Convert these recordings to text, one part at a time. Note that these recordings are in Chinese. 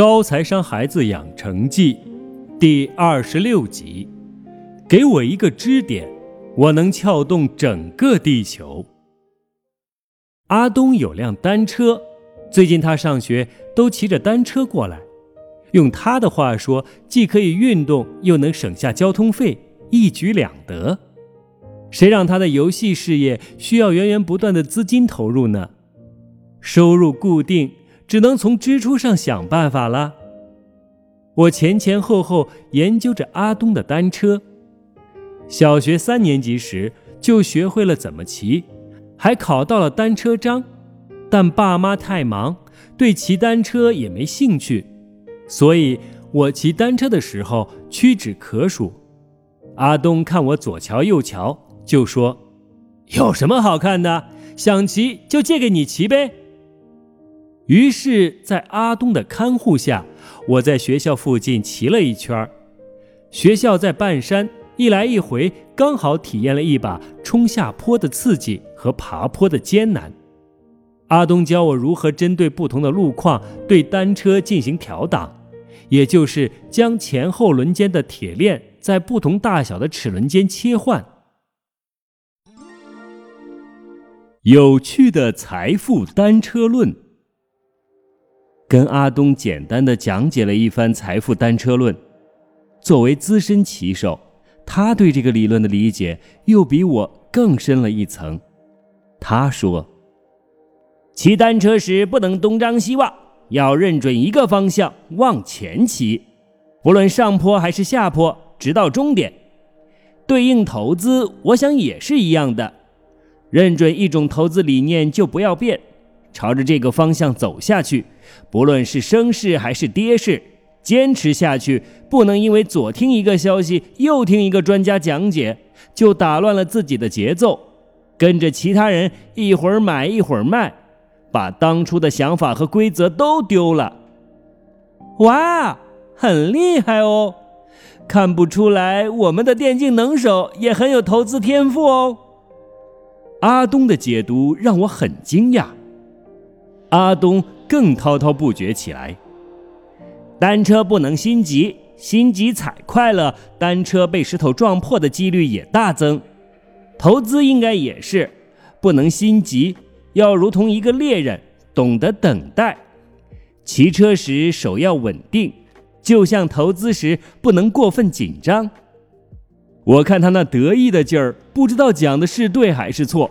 高财商孩子养成记第二十六集。给我一个支点，我能撬动整个地球。阿东有辆单车，最近他上学都骑着单车过来。用他的话说，既可以运动，又能省下交通费，一举两得。谁让他的游戏事业需要源源不断的资金投入呢？收入固定，只能从支出上想办法了。我前前后后研究着阿东的单车。小学三年级时就学会了怎么骑，还考到了单车章，但爸妈太忙，对骑单车也没兴趣，所以我骑单车的时候屈指可数。阿东看我左瞧右瞧，就说：“有什么好看的？想骑就借给你骑呗。”于是，在阿东的看护下，我在学校附近骑了一圈儿学校在半山。一来一回，刚好体验了一把冲下坡的刺激和爬坡的艰难。阿东教我如何针对不同的路况对单车进行调档，也就是将前后轮间的铁链在不同大小的齿轮间切换。有趣的财富单车论，跟阿东简单的讲解了一番财富单车论。作为资深骑手。他对这个理论的理解又比我更深了一层。他说：“骑单车时不能东张西望，要认准一个方向往前骑，不论上坡还是下坡，直到终点。对应投资，我想也是一样的。认准一种投资理念就不要变，朝着这个方向走下去，不论是升势还是跌势。”坚持下去，不能因为左听一个消息，右听一个专家讲解，就打乱了自己的节奏，跟着其他人一会儿买一会儿卖，把当初的想法和规则都丢了。哇，很厉害哦！看不出来，我们的电竞能手也很有投资天赋哦。阿东的解读让我很惊讶，阿东更滔滔不绝起来。单车不能心急，心急踩快了，单车被石头撞破的几率也大增。投资应该也是，不能心急，要如同一个猎人，懂得等待。骑车时手要稳定，就像投资时不能过分紧张。我看他那得意的劲儿，不知道讲的是对还是错。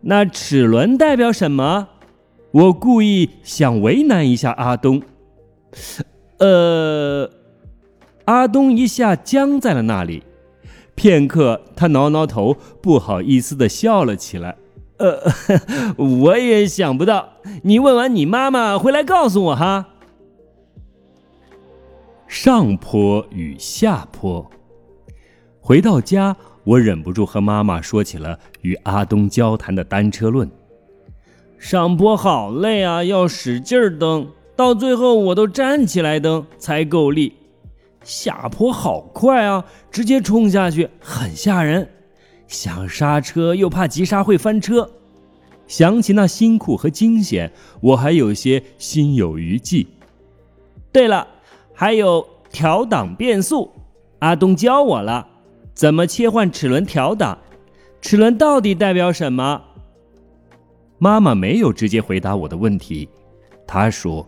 那齿轮代表什么？我故意想为难一下阿东。呃，阿东一下僵在了那里，片刻，他挠挠头，不好意思的笑了起来。呃，我也想不到，你问完你妈妈回来告诉我哈。上坡与下坡，回到家，我忍不住和妈妈说起了与阿东交谈的单车论。上坡好累啊，要使劲儿蹬。到最后，我都站起来蹬才够力。下坡好快啊，直接冲下去，很吓人。想刹车又怕急刹会翻车。想起那辛苦和惊险，我还有些心有余悸。对了，还有调档变速，阿东教我了，怎么切换齿轮调档？齿轮到底代表什么？妈妈没有直接回答我的问题，她说。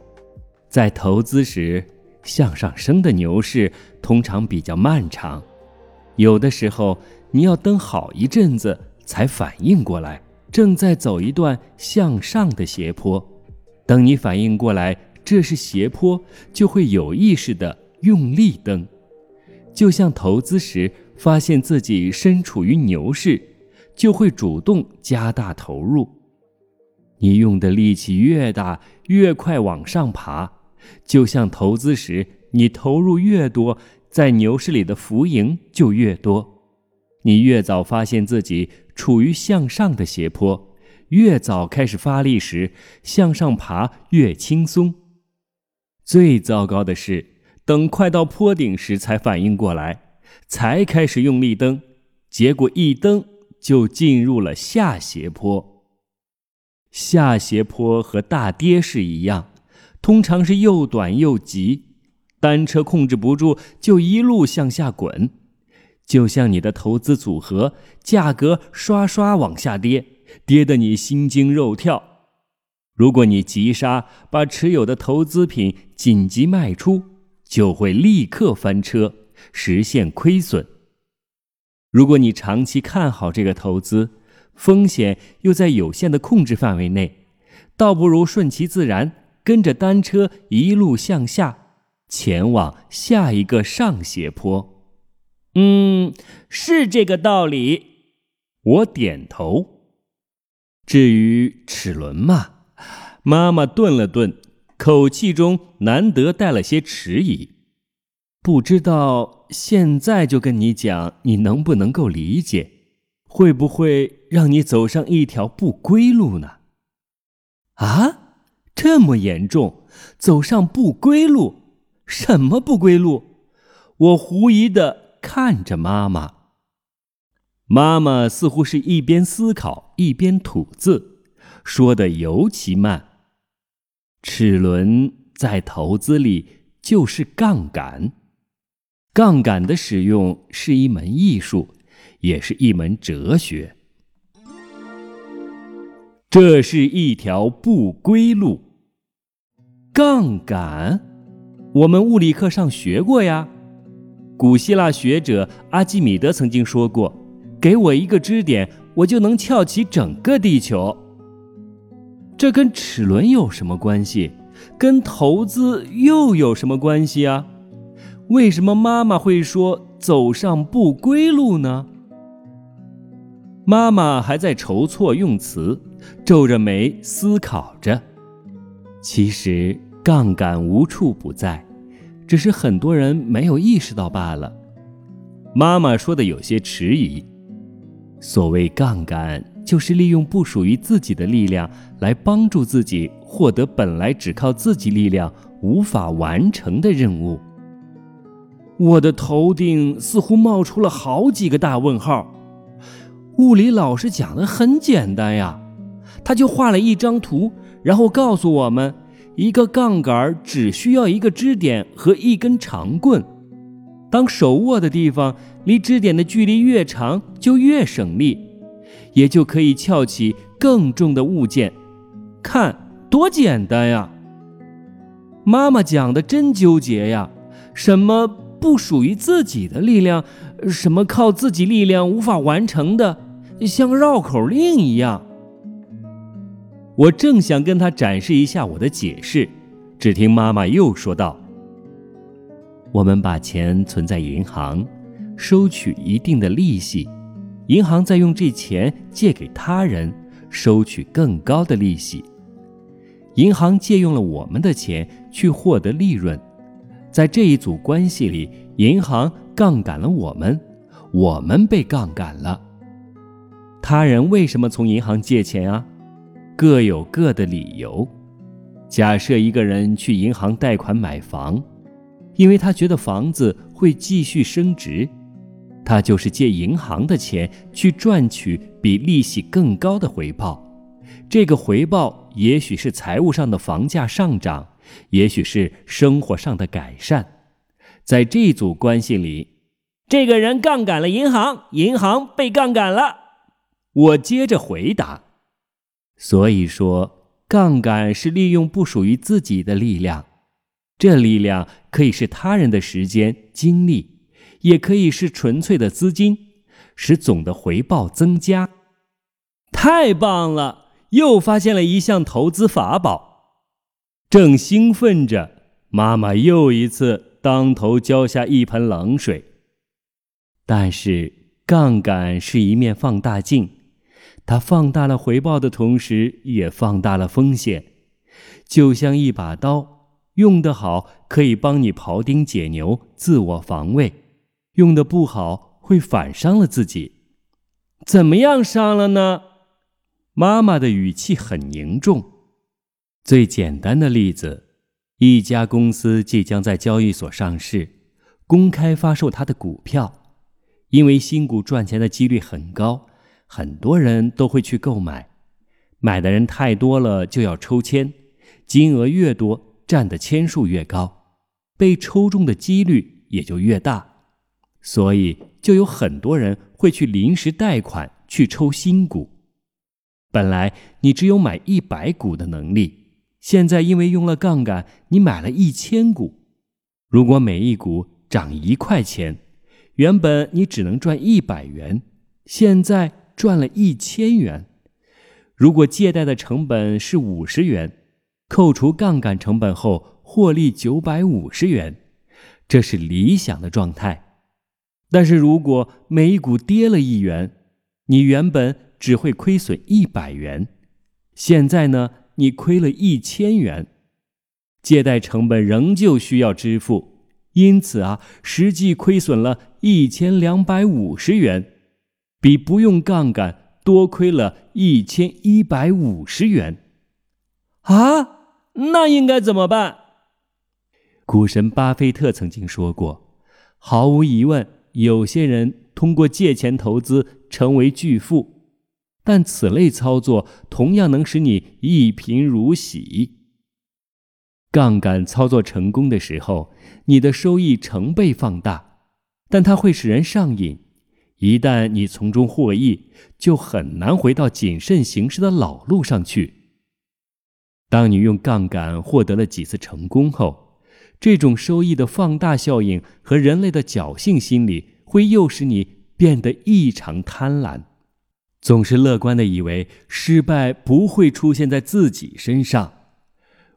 在投资时，向上升的牛市通常比较漫长，有的时候你要等好一阵子才反应过来，正在走一段向上的斜坡。等你反应过来这是斜坡，就会有意识的用力蹬，就像投资时发现自己身处于牛市，就会主动加大投入。你用的力气越大，越快往上爬。就像投资时，你投入越多，在牛市里的浮盈就越多。你越早发现自己处于向上的斜坡，越早开始发力时，向上爬越轻松。最糟糕的是，等快到坡顶时才反应过来，才开始用力蹬，结果一蹬就进入了下斜坡。下斜坡和大跌是一样。通常是又短又急，单车控制不住就一路向下滚，就像你的投资组合价格刷刷往下跌，跌得你心惊肉跳。如果你急刹，把持有的投资品紧急卖出，就会立刻翻车，实现亏损。如果你长期看好这个投资，风险又在有限的控制范围内，倒不如顺其自然，跟着单车一路向下，前往下一个上斜坡。嗯，是这个道理。我点头。至于齿轮嘛。妈妈顿了顿，口气中难得带了些迟疑。不知道现在就跟你讲，你能不能够理解？会不会让你走上一条不归路呢？啊，这么严重？走上不归路？什么不归路？我狐疑的看着妈妈。妈妈似乎是一边思考一边吐字，说的尤其慢。齿轮在投资里就是杠杆，杠杆的使用是一门艺术，也是一门哲学。这是一条不归路。杠杆，我们物理课上学过呀。古希腊学者阿基米德曾经说过：“给我一个支点，我就能翘起整个地球。”这跟齿轮有什么关系？跟投资又有什么关系啊？为什么妈妈会说走上不归路呢？妈妈还在筹措用词，皱着眉思考着。其实杠杆无处不在，只是很多人没有意识到罢了。妈妈说的有些迟疑。所谓杠杆。就是利用不属于自己的力量来帮助自己获得本来只靠自己力量无法完成的任务。我的头顶似乎冒出了好几个大问号。物理老师讲的很简单呀，他就画了一张图，然后告诉我们，一个杠杆只需要一个支点和一根长棍，当手握的地方离支点的距离越长，就越省力。也就可以撬起更重的物件，看多简单呀！妈妈讲的真纠结呀，什么不属于自己的力量，什么靠自己力量无法完成的，像绕口令一样。我正想跟他展示一下我的解释，只听妈妈又说道：“我们把钱存在银行，收取一定的利息。”银行再用这钱借给他人，收取更高的利息。银行借用了我们的钱去获得利润，在这一组关系里，银行杠杆了我们，我们被杠杆了。他人为什么从银行借钱啊？各有各的理由。假设一个人去银行贷款买房，因为他觉得房子会继续升值。他就是借银行的钱去赚取比利息更高的回报，这个回报也许是财务上的房价上涨，也许是生活上的改善。在这组关系里，这个人杠杆了银行，银行被杠杆了。我接着回答：所以说，杠杆是利用不属于自己的力量，这力量可以是他人的时间、精力。也可以是纯粹的资金，使总的回报增加。太棒了，又发现了一项投资法宝。正兴奋着，妈妈又一次当头浇下一盆冷水。但是，杠杆是一面放大镜，它放大了回报的同时，也放大了风险。就像一把刀，用得好可以帮你庖丁解牛，自我防卫。用的不好会反伤了自己，怎么样伤了呢？妈妈的语气很凝重。最简单的例子，一家公司即将在交易所上市，公开发售它的股票，因为新股赚钱的几率很高，很多人都会去购买。买的人太多了，就要抽签，金额越多，占的签数越高，被抽中的几率也就越大，所以就有很多人会去临时贷款去抽新股。本来你只有买一百股的能力，现在因为用了杠杆，你买了一千股。如果每一股涨一块钱，原本你只能赚一百元，现在赚了一千元。如果借贷的成本是五十元，扣除杠杆成本后获利九百五十元，这是理想的状态。但是如果每一股跌了一元，你原本只会亏损一百元，现在呢，你亏了一千元，借贷成本仍旧需要支付，因此啊，实际亏损了一千两百五十元，比不用杠杆。多亏了一千一百五十元，啊，那应该怎么办？股神巴菲特曾经说过：“毫无疑问，有些人通过借钱投资成为巨富，但此类操作同样能使你一贫如洗。杠杆操作成功的时候，你的收益成倍放大，但它会使人上瘾。”一旦你从中获益，就很难回到谨慎行事的老路上去。当你用杠杆获得了几次成功后，这种收益的放大效应和人类的侥幸心理会诱使你变得异常贪婪，总是乐观的以为失败不会出现在自己身上。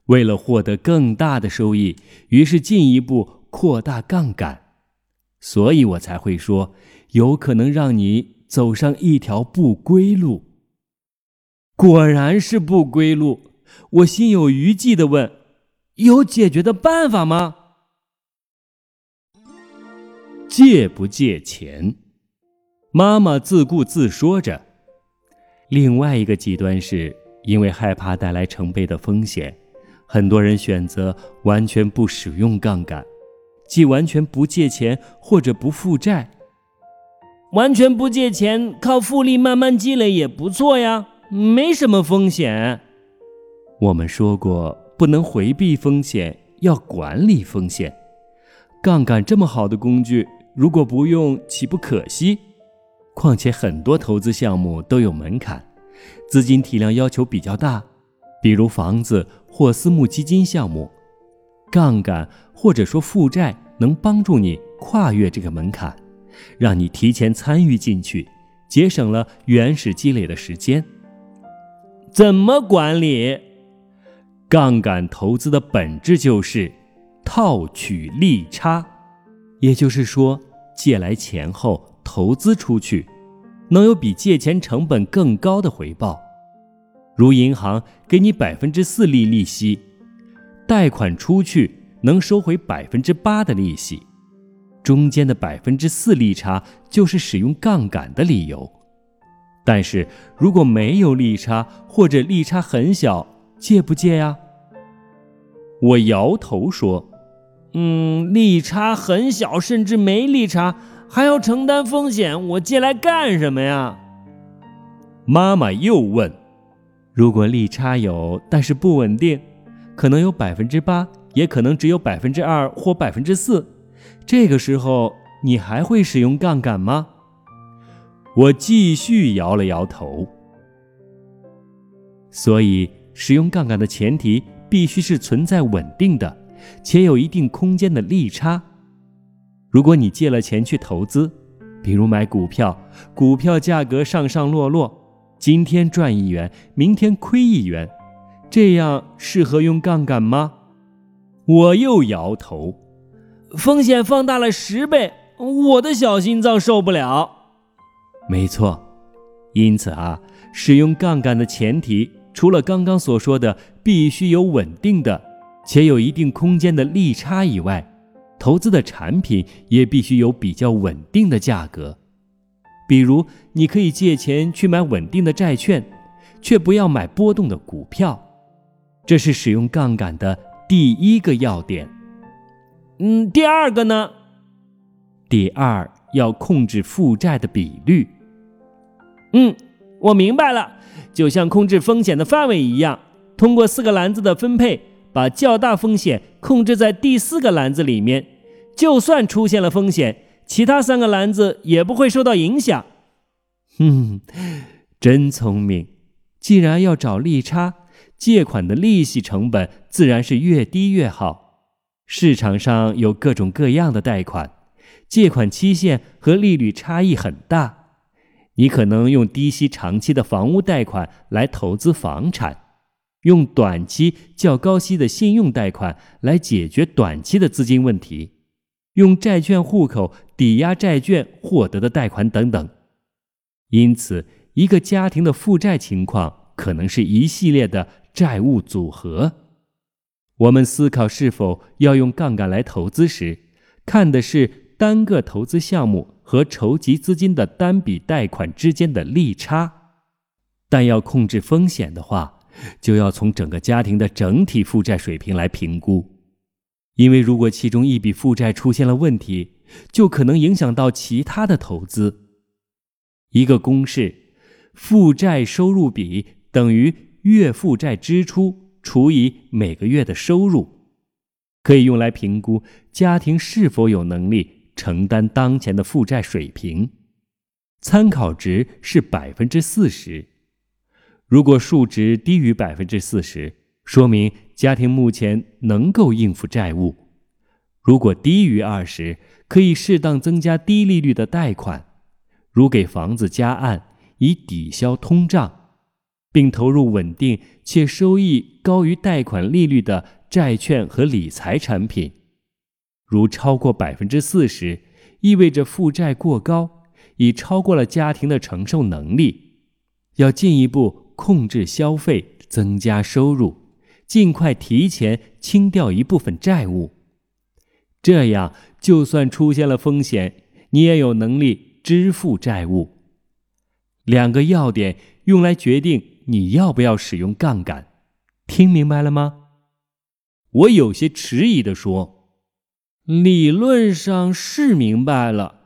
为了获得更大的收益，于是进一步扩大杠杆。所以我才会说。有可能让你走上一条不归路。果然是不归路。我心有余悸的问：“有解决的办法吗？”借不借钱？妈妈自顾自说着。另外一个极端是因为害怕带来成倍的风险，很多人选择完全不使用杠杆，即完全不借钱或者不负债。完全不借钱，靠复利慢慢积累也不错呀，没什么风险。我们说过，不能回避风险，要管理风险。杠杆这么好的工具，如果不用，岂不可惜？况且很多投资项目都有门槛，资金体量要求比较大，比如房子或私募基金项目。杠杆或者说负债能帮助你跨越这个门槛。让你提前参与进去，节省了原始积累的时间。怎么管理？杠杆投资的本质就是套取利差，也就是说，借来钱后投资出去，能有比借钱成本更高的回报。如银行给你百分之四利利息，贷款出去能收回百分之八的利息。中间的百分之四利差就是使用杠杆的理由，但是如果没有利差或者利差很小，借不借呀？我摇头说：“嗯，利差很小，甚至没利差，还要承担风险，我借来干什么呀？”妈妈又问：“如果利差有，但是不稳定，可能有百分之八，也可能只有百分之二或百分之四。”这个时候，你还会使用杠杆吗？我继续摇了摇头。所以，使用杠杆的前提必须是存在稳定的，且有一定空间的利差。如果你借了钱去投资，比如买股票，股票价格上上落落，今天赚一元，明天亏一元，这样适合用杠杆吗？我又摇头。风险放大了十倍，我的小心脏受不了。没错，因此啊，使用杠杆的前提，除了刚刚所说的必须有稳定的且有一定空间的利差以外，投资的产品也必须有比较稳定的价格。比如，你可以借钱去买稳定的债券，却不要买波动的股票。这是使用杠杆的第一个要点。嗯，第二个呢？第二要控制负债的比率。嗯，我明白了，就像控制风险的范围一样，通过四个篮子的分配，把较大风险控制在第四个篮子里面，就算出现了风险，其他三个篮子也不会受到影响。哼，真聪明！既然要找利差，借款的利息成本自然是越低越好。市场上有各种各样的贷款，借款期限和利率差异很大。你可能用低息长期的房屋贷款来投资房产。用短期较高息的信用贷款来解决短期的资金问题，用债券户口抵押债券获得的贷款等等。因此，一个家庭的负债情况可能是一系列的债务组合。我们思考是否要用杠杆来投资时，看的是单个投资项目和筹集资金的单笔贷款之间的利差。但要控制风险的话，就要从整个家庭的整体负债水平来评估，因为如果其中一笔负债出现了问题，就可能影响到其他的投资。一个公式：负债收入比等于月负债支出除以每个月的收入，可以用来评估家庭是否有能力承担当前的负债水平。参考值是百分之四十。如果数值低于百分之四十，说明家庭目前能够应付债务；如果低于二十，可以适当增加低利率的贷款，如给房子加按以抵消通胀，并投入稳定且收益高于贷款利率的债券和理财产品。如超过百分之四十，意味着负债过高，已超过了家庭的承受能力，要进一步。控制消费，增加收入，尽快提前清掉一部分债务，这样就算出现了风险，你也有能力支付债务。两个要点用来决定你要不要使用杠杆，听明白了吗？我有些迟疑地说：“理论上是明白了，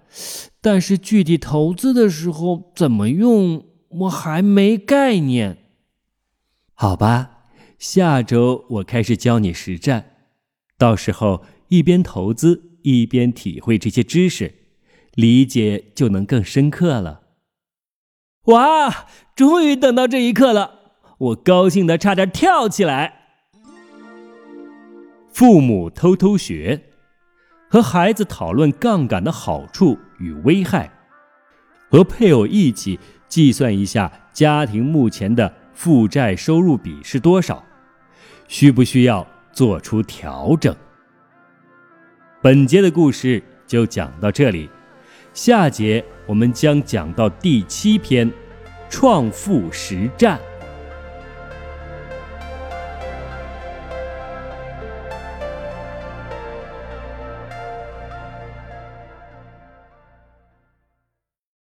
但是具体投资的时候怎么用？”我还没概念，好吧，下周我开始教你实战，到时候一边投资一边体会这些知识，理解就能更深刻了。哇，终于等到这一刻了，我高兴的差点跳起来。父母偷偷学，和孩子讨论杠杆的好处与危害，和配偶一起。计算一下家庭目前的负债收入比是多少，需不需要做出调整？本节的故事就讲到这里，下节我们将讲到第七篇，创富实战。